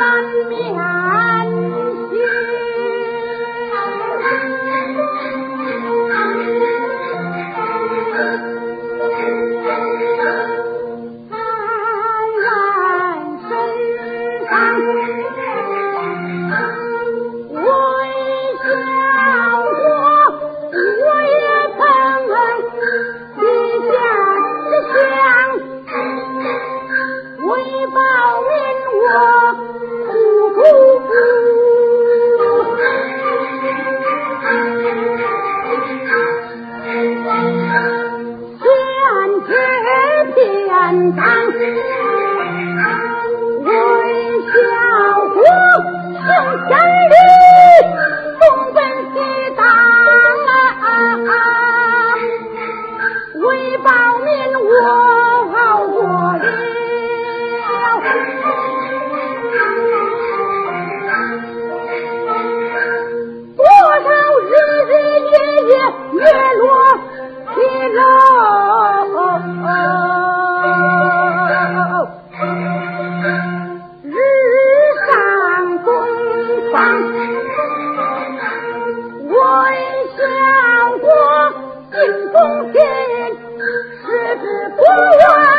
三面。啊一个人，一个人，人，等等等，大